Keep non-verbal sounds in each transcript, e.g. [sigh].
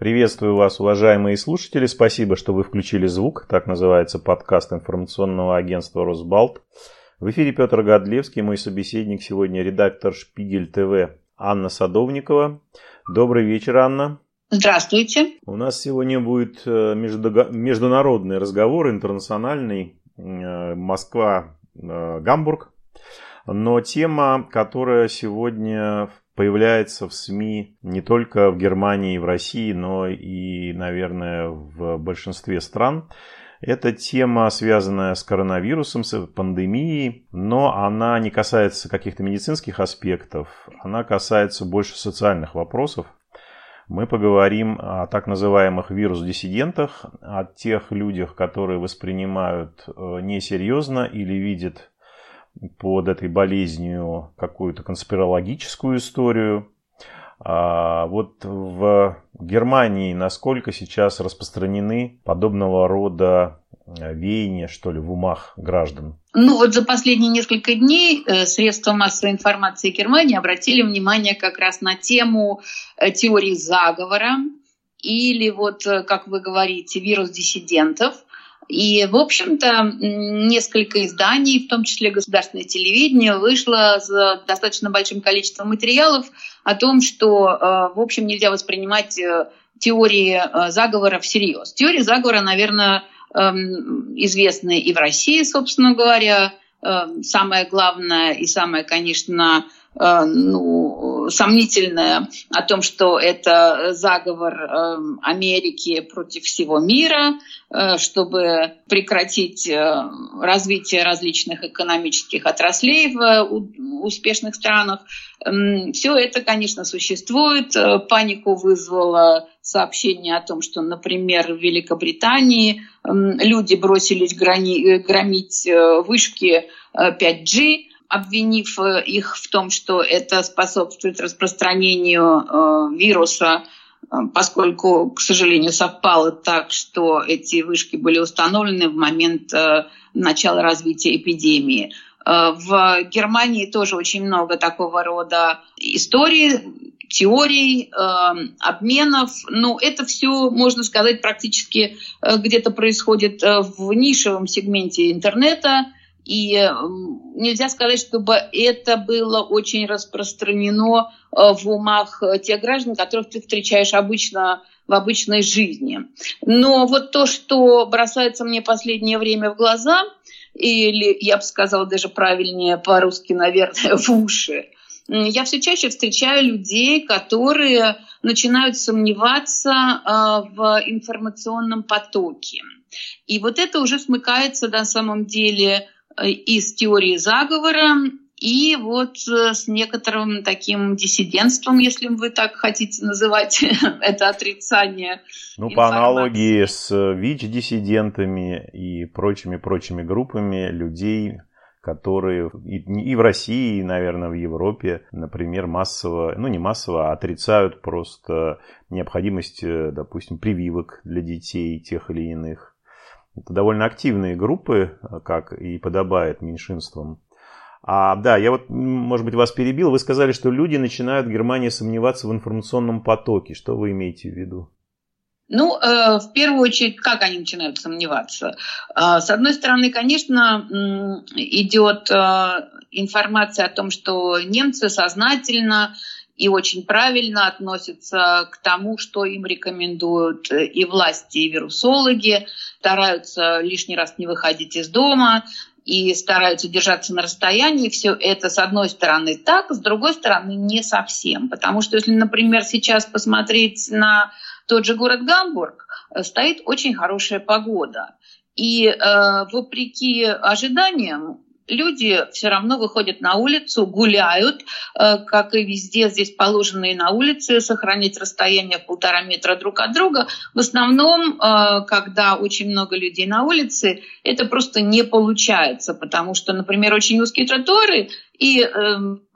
Приветствую вас, уважаемые слушатели. Спасибо, что вы включили звук. Так называется подкаст информационного агентства «Росбалт». В эфире Петр Годлевский, мой собеседник сегодня редактор «Шпигель ТВ» Анна Садовникова. Добрый вечер, Анна. Здравствуйте. У нас сегодня будет э, международный разговор, интернациональный, э, Москва-Гамбург. Э, Но тема, которая сегодня появляется в СМИ не только в Германии и в России, но и, наверное, в большинстве стран. Это тема, связанная с коронавирусом, с пандемией, но она не касается каких-то медицинских аспектов, она касается больше социальных вопросов. Мы поговорим о так называемых вирус-диссидентах, о тех людях, которые воспринимают э, несерьезно или видят под этой болезнью какую-то конспирологическую историю. А вот в Германии насколько сейчас распространены подобного рода веяния, что ли, в умах граждан? Ну вот за последние несколько дней э, средства массовой информации Германии обратили внимание как раз на тему э, теории заговора или вот, э, как вы говорите, вирус диссидентов – и, в общем-то, несколько изданий, в том числе государственное телевидение, вышло с достаточно большим количеством материалов о том, что, э, в общем, нельзя воспринимать э, теории э, заговора всерьез. Теория заговора, наверное, эм, известны и в России, собственно говоря. Самое главное и самое, конечно, ну, сомнительное о том, что это заговор эм, Америки против всего мира, Э, чтобы прекратить э, развитие различных экономических отраслей в э, успешных странах. Все это, конечно, существует. Панику вызвало сообщение о том, что, например, в Великобритании люди бросились громить вышки 5G, обвинив их в том, что это способствует распространению вируса поскольку, к сожалению, совпало так, что эти вышки были установлены в момент э, начала развития эпидемии. Э, в Германии тоже очень много такого рода историй, теорий, э, обменов. Но это все, можно сказать, практически где-то происходит в нишевом сегменте интернета. И нельзя сказать, чтобы это было очень распространено э, в умах э, тех граждан, которых ты встречаешь обычно в обычной жизни. Но вот то, что бросается мне последнее время в глаза, или, я бы сказала даже правильнее по-русски, наверное, [laughs] в уши, я все чаще встречаю людей, которые начинают сомневаться э, в информационном потоке. И вот это уже смыкается на самом деле из теории заговора и вот э, с некоторым таким диссидентством, если вы так хотите называть [laughs] это отрицание. Ну, информации. по аналогии с ВИЧ-диссидентами и прочими-прочими группами людей, которые и, и в России, и, наверное, в Европе, например, массово, ну не массово, а отрицают просто необходимость, э, допустим, прививок для детей тех или иных это довольно активные группы, как и подобает меньшинствам. А, да, я вот, может быть, вас перебил. Вы сказали, что люди начинают в Германии сомневаться в информационном потоке. Что вы имеете в виду? Ну, э, в первую очередь, как они начинают сомневаться? Э, с одной стороны, конечно, э, идет информация о том, что немцы сознательно и очень правильно относятся к тому, что им рекомендуют и власти, и вирусологи, стараются лишний раз не выходить из дома, и стараются держаться на расстоянии. Все это, с одной стороны, так, с другой стороны, не совсем. Потому что, если, например, сейчас посмотреть на тот же город Гамбург, э, стоит очень хорошая погода. И э, вопреки ожиданиям, люди все равно выходят на улицу, гуляют, э, как и везде здесь положено и на улице, сохранить расстояние полтора метра друг от друга. В основном, э, когда очень много людей на улице, это просто не получается, потому что, например, очень узкие тротуары, и, э,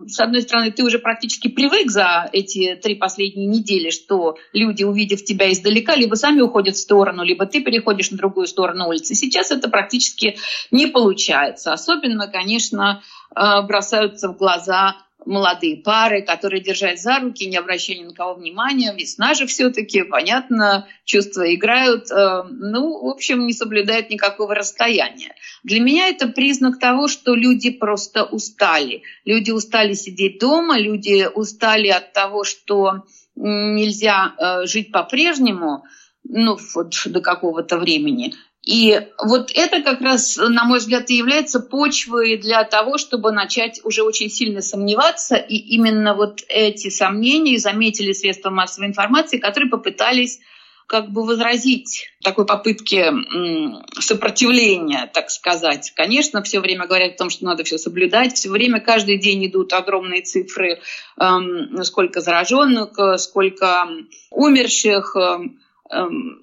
с одной стороны, ты уже практически привык за эти три последние недели, что люди, увидев тебя издалека, либо сами уходят в сторону, либо ты переходишь на другую сторону улицы. Сейчас это практически не получается. Особенно, конечно, э, бросаются в глаза молодые пары, которые держать за руки, не обращая ни на кого внимания. Весна же все-таки, понятно, чувства играют. Э, ну, в общем, не соблюдают никакого расстояния. Для меня это признак того, что люди просто устали. Люди устали сидеть дома, люди устали от того, что нельзя э, жить по-прежнему, ну, вот до какого-то времени. И вот это как раз, на мой взгляд, и является почвой для того, чтобы начать уже очень сильно сомневаться. И именно вот эти сомнения заметили средства массовой информации, которые попытались как бы возразить такой попытке сопротивления, так сказать. Конечно, все время говорят о том, что надо все соблюдать, все время, каждый день идут огромные цифры, эм, сколько зараженных, сколько умерших, эм,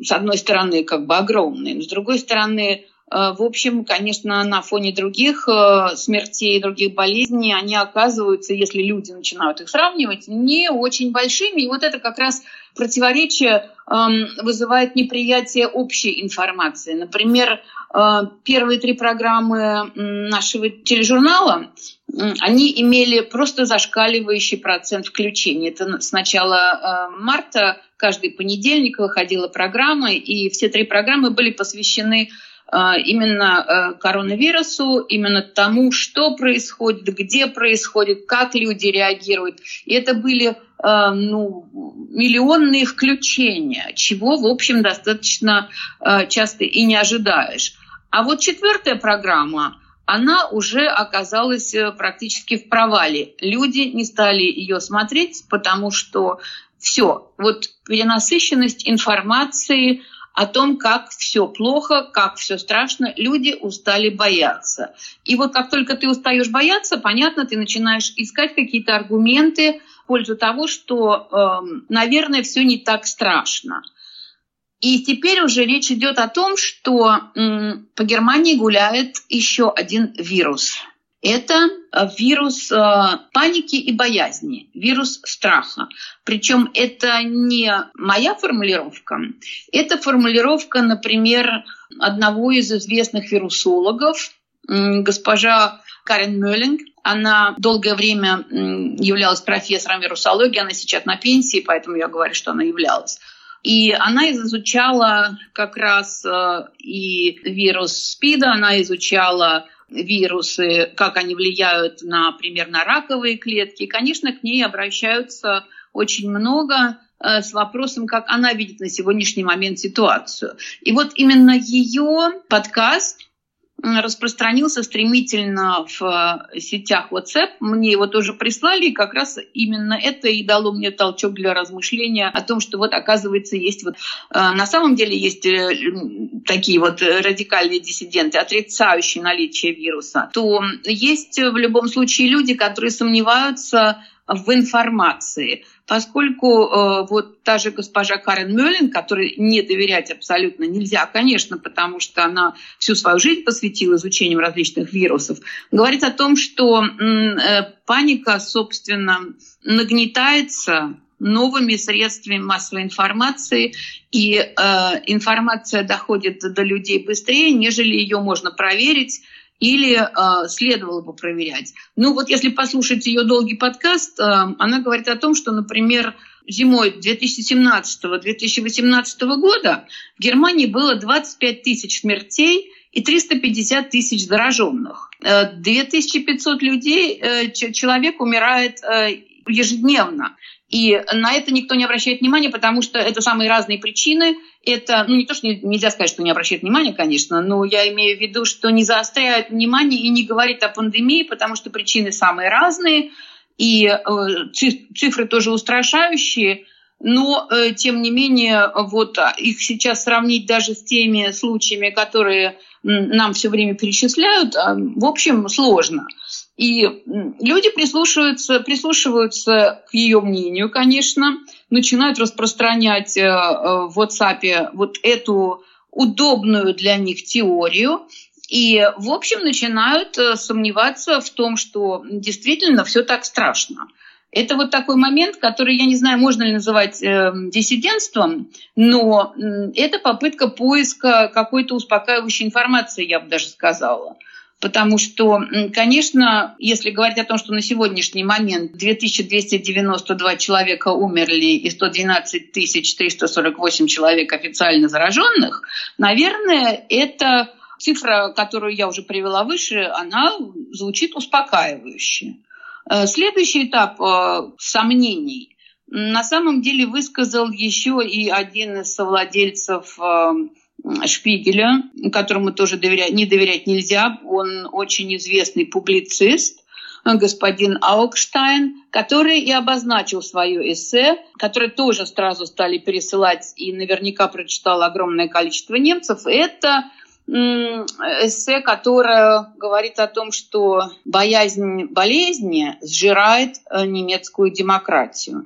с одной стороны, как бы огромные, но с другой стороны, в общем, конечно, на фоне других э, смертей, других болезней, они оказываются, если люди начинают их сравнивать, не очень большими. И вот это как раз противоречие эм, вызывает неприятие общей информации. Например, э, первые три программы нашего тележурнала, они имели просто зашкаливающий процент включения. Это с начала марта каждый понедельник выходила программа, и все три программы были посвящены э, именно э, коронавирусу, именно тому, что происходит, где происходит, как люди реагируют. И это были э, ну, миллионные включения, чего, в общем, достаточно часто и не ожидаешь. А вот четвертая программа, она уже оказалась практически в провале. Люди не стали ее смотреть, потому что все. Вот перенасыщенность информации о том, как все плохо, как все страшно, люди устали бояться. И вот как только ты устаешь бояться, понятно, ты начинаешь искать какие-то аргументы в пользу того, что, э, наверное, все не так страшно. И теперь уже речь идет о том, что по Германии гуляет еще один вирус – это э, вирус э, паники и боязни, вирус страха. Причем это не моя формулировка, это формулировка, например, одного из известных вирусологов, госпожа Карен Мюллинг. Она долгое время являлась профессором вирусологии, она сейчас на пенсии, поэтому я говорю, что она являлась. И она изучала как раз э, и вирус СПИДа, она изучала вирусы, как они влияют, например, на раковые клетки. Конечно, к ней обращаются очень много э, с вопросом, как она видит на сегодняшний момент ситуацию. И вот именно ее подкаст распространился стремительно в э, сетях WhatsApp. Мне его тоже прислали, и как раз именно это и дало мне толчок для размышления о том, что вот оказывается есть вот э, на самом деле есть э, такие вот радикальные диссиденты, отрицающие наличие вируса, то есть в любом случае люди, которые сомневаются в информации, поскольку э, вот та же госпожа Карен Мюллин, которой не доверять абсолютно нельзя, конечно, потому что она всю свою жизнь посвятила изучению различных вирусов, говорит о том, что э, паника, собственно, нагнетается новыми средствами массовой информации, и э, информация доходит до людей быстрее, нежели ее можно проверить или э, следовало бы проверять. Ну вот если послушать ее долгий подкаст, э, она говорит о том, что, например, зимой 2017-2018 года в Германии было 25 тысяч смертей и 350 тысяч зараженных. 2500 людей, э, человек умирает э, ежедневно. И на это никто не обращает внимания, потому что это самые разные причины. Это, ну не то, что нельзя сказать, что не обращает внимания, конечно, но я имею в виду, что не заостряет внимание и не говорит о пандемии, потому что причины самые разные, и э, цифры тоже устрашающие. Но, э, тем не менее, вот их сейчас сравнить даже с теми случаями, которые нам все время перечисляют, а, в общем, сложно. И люди прислушиваются, прислушиваются к ее мнению, конечно, начинают распространять э, э, в WhatsApp вот эту удобную для них теорию, и, в общем, начинают э, сомневаться в том, что действительно все так страшно. Это вот такой момент, который, я не знаю, можно ли называть э, диссидентством, но это попытка поиска какой-то успокаивающей информации, я бы даже сказала. Потому что, конечно, если говорить о том, что на сегодняшний момент 2292 человека умерли и 112 348 человек официально зараженных, наверное, это цифра, которую я уже привела выше, она звучит успокаивающе. Э, следующий этап э, сомнений на самом деле высказал еще и один из совладельцев э, Шпигеля, которому тоже доверять, не доверять нельзя. Он очень известный публицист, господин Аукштайн, который и обозначил свое эссе, которое тоже сразу стали пересылать и наверняка прочитало огромное количество немцев. Это эссе, которое говорит о том, что боязнь болезни сжирает э, немецкую демократию.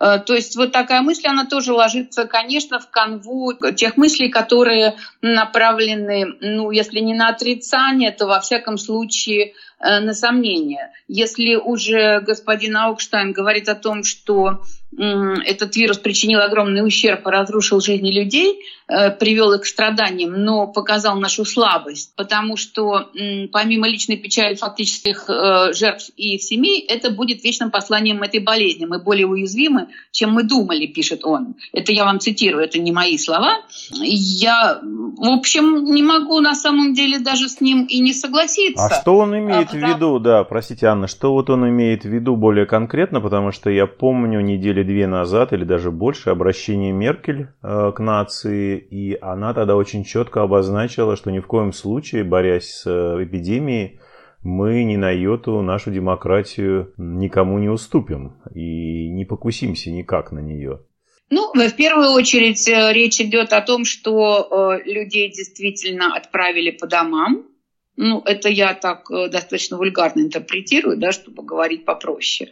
Э, то есть вот такая мысль, она тоже ложится, конечно, в канву тех мыслей, которые направлены, ну, если не на отрицание, то во всяком случае э, на сомнение. Если уже господин Аукштайн говорит о том, что этот вирус причинил огромный ущерб и разрушил жизни людей, э, привел их к страданиям, но показал нашу слабость, потому что помимо личной печали фактических э, жертв и их семей, это будет вечным посланием этой болезни. Мы более уязвимы, чем мы думали, пишет он. Это я вам цитирую, это не мои слова. Я, в общем, не могу на самом деле даже с ним и не согласиться. А что он имеет а, в виду, да, простите, Анна, что вот он имеет в виду более конкретно, потому что я помню неделю недели две назад или даже больше обращение Меркель э, к нации, и она тогда очень четко обозначила, что ни в коем случае, борясь с э, эпидемией, мы ни на йоту нашу демократию никому не уступим и не покусимся никак на нее. Ну, в первую очередь э, речь идет о том, что людей действительно отправили по домам. Ну, это я так достаточно вульгарно интерпретирую, да, чтобы говорить попроще.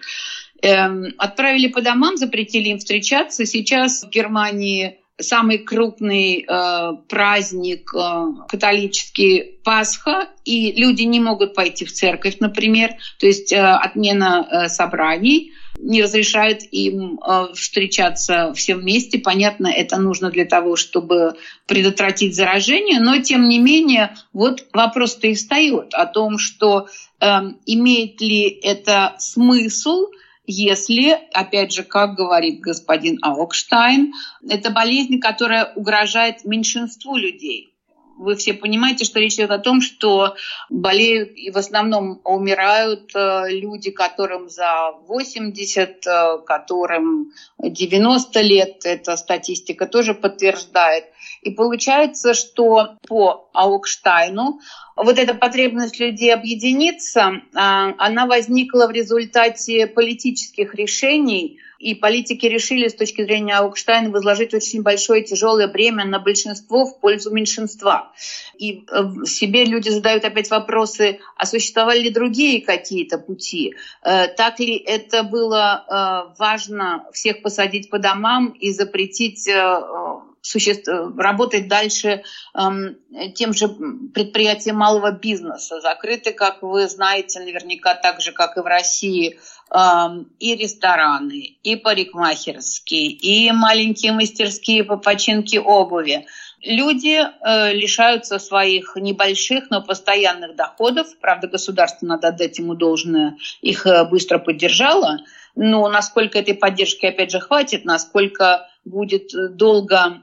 Эм, отправили по домам, запретили им встречаться. Сейчас в Германии самый крупный э, праздник э, католический Пасха, и люди не могут пойти в церковь, например, то есть э, отмена э, собраний не разрешает им э, встречаться все вместе. Понятно, это нужно для того, чтобы предотвратить заражение, но тем не менее вот вопрос-то и встает о том, что э, имеет ли это смысл если, опять же, как говорит господин Аукштайн, это болезнь, которая угрожает меньшинству людей. Вы все понимаете, что речь идет о том, что болеют и в основном умирают э, люди, которым за 80, э, которым 90 лет. Эта статистика тоже подтверждает. И получается, что по Аукштайну вот эта потребность людей объединиться, а, она возникла в результате политических решений, и политики решили с точки зрения Аукштайна возложить очень большое тяжелое бремя на большинство в пользу меньшинства. И э, себе люди задают опять вопросы, а существовали ли другие какие-то пути? Э, так ли это было э, важно всех посадить по домам и запретить существ... работать дальше эм, тем же предприятиям малого бизнеса. Закрыты, как вы знаете, наверняка так же, как и в России, эм, и рестораны, и парикмахерские, и маленькие мастерские по починке обуви. Люди э, лишаются своих небольших, но постоянных доходов. Правда, государство, надо отдать ему должное, их э, быстро поддержало. Но насколько этой поддержки, опять же, хватит, насколько будет долго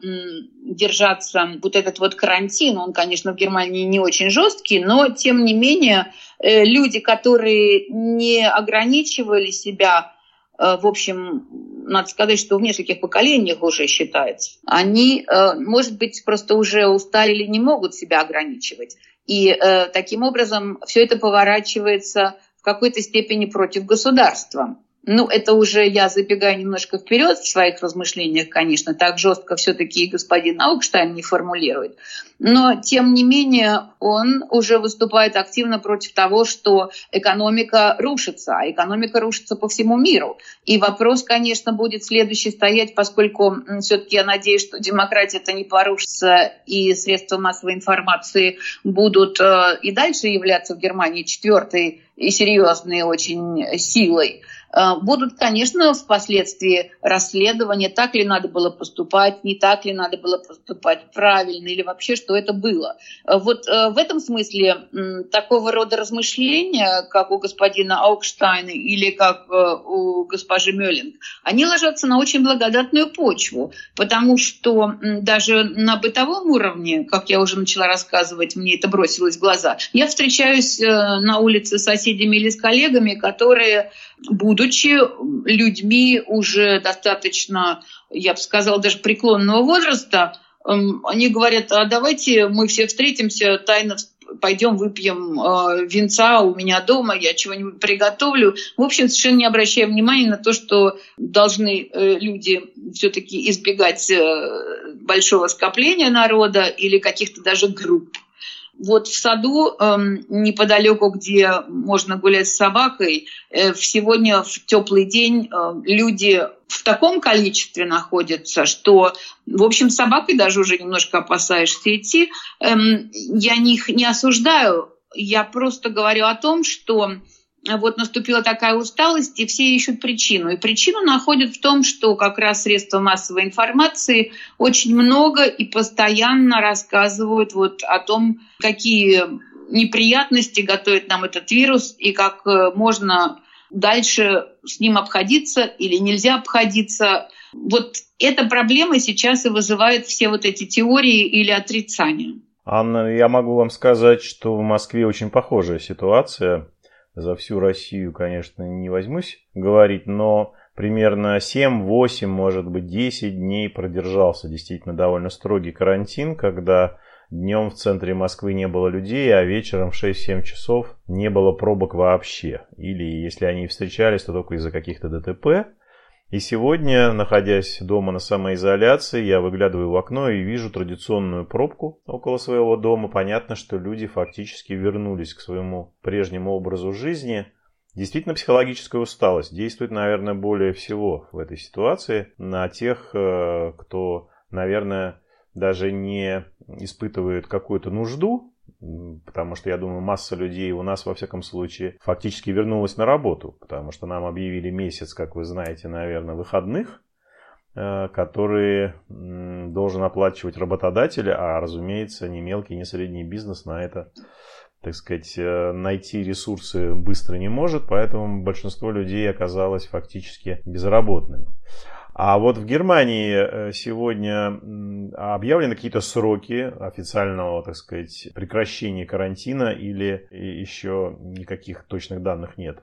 держаться вот этот вот карантин, он, конечно, в Германии не очень жесткий, но, тем не менее, э, люди, которые не ограничивали себя, э, в общем, надо сказать, что в нескольких поколениях уже считается, они, э, может быть, просто уже устали или не могут себя ограничивать. И таким образом все это поворачивается в какой-то степени против государства. Ну, это уже я забегаю немножко вперед в своих размышлениях, конечно, так жестко все-таки господин Аукштайн не формулирует. Но, тем не менее, он уже выступает активно против того, что экономика рушится, а экономика рушится по всему миру. И вопрос, конечно, будет следующий стоять, поскольку все-таки я надеюсь, что демократия-то не порушится, и средства массовой информации будут э, и дальше являться в Германии четвертой и серьезной очень силой. Э, будут, конечно, впоследствии расследования, так ли надо было поступать, не так ли надо было поступать, правильно или вообще, что это было. Э, вот э, в этом смысле такого рода размышления, как у господина Аукштайна или как у госпожи Мёллинг, они ложатся на очень благодатную почву, потому что даже на бытовом уровне, как я уже начала рассказывать, мне это бросилось в глаза, я встречаюсь на улице с соседями или с коллегами, которые будучи людьми уже достаточно, я бы сказала, даже преклонного возраста, эм, они говорят, а давайте мы все встретимся, тайно пойдем выпьем э, винца у меня дома, я чего-нибудь приготовлю. В общем, совершенно не обращая внимания на то, что должны э, люди все-таки избегать э, большого скопления народа или каких-то даже групп. Вот в саду эм, неподалеку, где можно гулять с собакой, э, сегодня в теплый день э, люди в таком количестве находятся, что, в общем, с собакой даже уже немножко опасаешься идти. Эм, я их не осуждаю, я просто говорю о том, что вот наступила такая усталость, и все ищут причину. И причину находят в том, что как раз средства массовой информации очень много и постоянно рассказывают вот о том, какие неприятности готовит нам этот вирус и как э, можно дальше с ним обходиться или нельзя обходиться. Вот эта проблема сейчас и вызывает все вот эти теории или отрицания. Анна, я могу вам сказать, что в Москве очень похожая ситуация за всю Россию, конечно, не возьмусь говорить, но примерно 7, 8, может быть 10 дней продержался действительно довольно строгий карантин, когда днем в центре Москвы не было людей, а вечером в 6-7 часов не было пробок вообще. Или если они встречались, то только из-за каких-то ДТП. И сегодня, находясь дома на самоизоляции, я выглядываю в окно и вижу традиционную пробку около своего дома. Понятно, что люди фактически вернулись к своему прежнему образу жизни. Действительно, психологическая усталость действует, наверное, более всего в этой ситуации на тех, э, кто, наверное, даже не испытывает какую-то нужду потому что, я думаю, масса людей у нас, во всяком случае, фактически вернулась на работу, потому что нам объявили месяц, как вы знаете, наверное, выходных, э, которые должен оплачивать работодатель, а, разумеется, ни мелкий, ни средний бизнес на это так сказать, э, найти ресурсы быстро не может, поэтому большинство людей оказалось фактически безработными. А вот в Германии э, сегодня объявлены какие-то сроки официального, так сказать, прекращения карантина или еще никаких точных данных нет?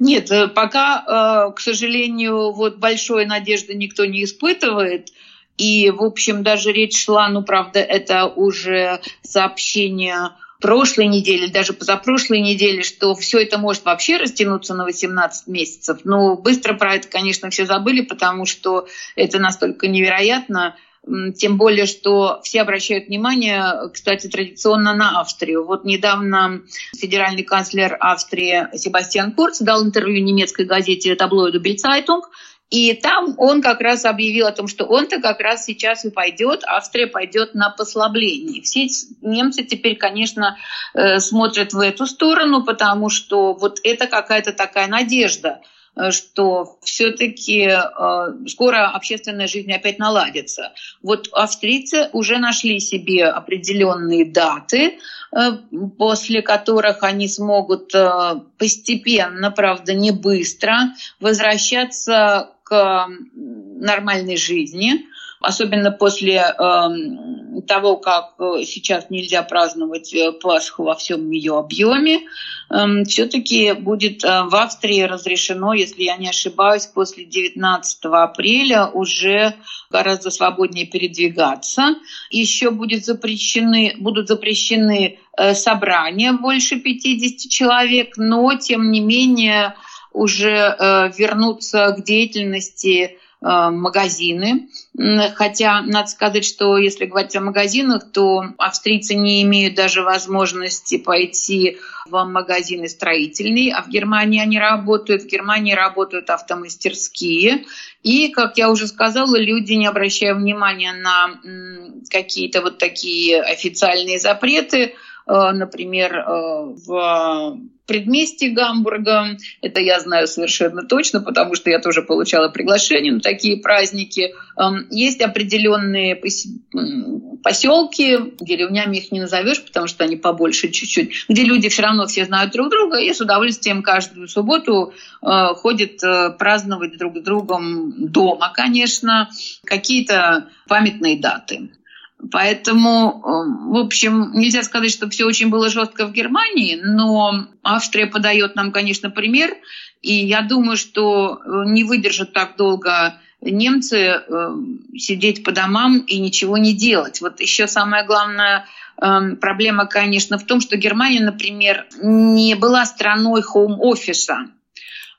Нет, э, пока, э, к сожалению, вот большой надежды никто не испытывает. И, в общем, даже речь шла, ну, правда, это уже сообщение прошлой неделе, даже позапрошлой неделе, что все это может вообще растянуться на 18 месяцев. Но быстро про это, конечно, все забыли, потому что это настолько невероятно. Тем более, что все обращают внимание, кстати, традиционно на Австрию. Вот недавно федеральный канцлер Австрии Себастьян Курц дал интервью немецкой газете таблоиду Бильцайтунг, и там он как раз объявил о том, что он-то как раз сейчас и пойдет, Австрия пойдет на послабление. Все немцы теперь, конечно, э, смотрят в эту сторону, потому что вот это какая-то такая надежда э, что все-таки э, скоро общественная жизнь опять наладится. Вот австрийцы уже нашли себе определенные даты, после которых они смогут постепенно, правда, не быстро возвращаться нормальной жизни, особенно после э, того, как э, сейчас нельзя праздновать э, Пасху во всем ее объеме, э, все-таки будет э, в Австрии разрешено, если я не ошибаюсь, после 19 апреля уже гораздо свободнее передвигаться. Еще будет запрещены, будут запрещены собрания больше 50 человек, но тем не менее уже э, вернуться к деятельности э, магазины. Хотя, надо сказать, что если говорить о магазинах, то австрийцы не имеют даже возможности пойти в магазины строительные, а в Германии они работают. В Германии работают автомастерские. И, как я уже сказала, люди, не обращая внимания на какие-то вот такие официальные запреты, например, в предместье Гамбурга. Это я знаю совершенно точно, потому что я тоже получала приглашение на такие праздники. Эм, есть определенные поселки, деревнями их не назовешь, потому что они побольше чуть-чуть, где люди все равно все знают друг друга и с удовольствием каждую субботу э, ходят э, праздновать друг с другом дома, конечно, какие-то памятные даты. Поэтому, э, в общем, нельзя сказать, что все очень было жестко в Германии, но Австрия подает нам, конечно, пример. И я думаю, что э, не выдержат так долго немцы э, сидеть по домам и ничего не делать. Вот еще самое главное проблема, конечно, в том, что Германия, например, не была страной хоум-офиса.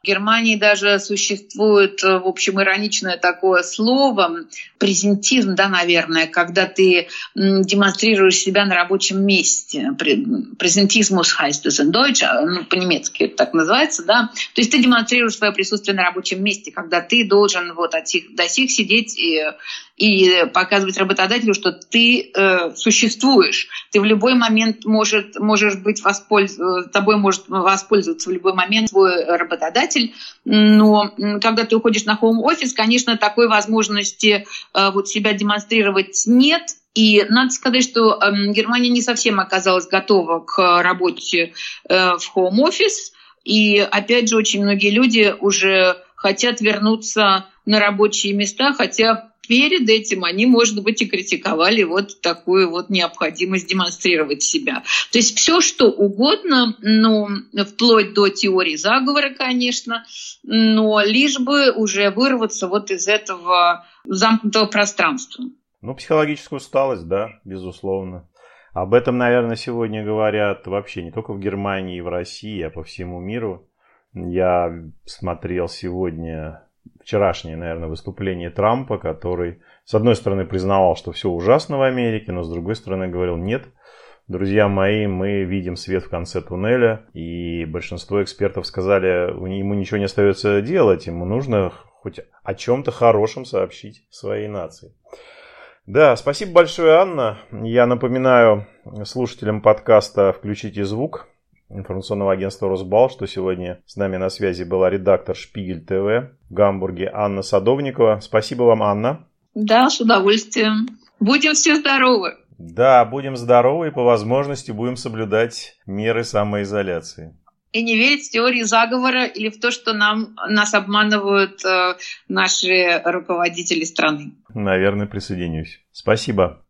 В Германии даже существует, э, в общем, ироничное такое слово презентизм, да, наверное, когда ты демонстрируешь себя на рабочем месте. Презентизмус heißt es in Deutsch, ну, по-немецки так называется, да. То есть ты демонстрируешь свое присутствие на рабочем месте, когда ты должен вот от сих до сих сидеть и и показывать работодателю, что ты э, существуешь. Ты в любой момент может, можешь быть воспольз... тобой может воспользоваться в любой момент твой работодатель. Но когда ты уходишь на home office, конечно, такой возможности э, вот себя демонстрировать нет. И надо сказать, что э, Германия не совсем оказалась готова к работе э, в home office. И опять же, очень многие люди уже хотят вернуться на рабочие места, хотя перед этим они, может быть, и критиковали вот такую вот необходимость демонстрировать себя. То есть все, что угодно, ну, вплоть до теории заговора, конечно, но лишь бы уже вырваться вот из этого замкнутого пространства. Ну, психологическую усталость, да, безусловно. Об этом, наверное, сегодня говорят вообще не только в Германии и в России, а по всему миру. Я смотрел сегодня вчерашнее, наверное, выступление Трампа, который, с одной стороны, признавал, что все ужасно в Америке, но с другой стороны говорил, нет, друзья мои, мы видим свет в конце туннеля, и большинство экспертов сказали, ему ничего не остается делать, ему нужно хоть о чем-то хорошем сообщить своей нации. Да, спасибо большое, Анна. Я напоминаю слушателям подкаста «Включите звук», информационного агентства «Росбал», что сегодня с нами на связи была редактор «Шпигель ТВ» в Гамбурге Анна Садовникова. Спасибо вам, Анна. Да, с удовольствием. Будем все здоровы. Да, будем здоровы и по возможности будем соблюдать меры самоизоляции. И не верить в теории заговора или в то, что нам, нас обманывают э, наши руководители страны. Наверное, присоединюсь. Спасибо.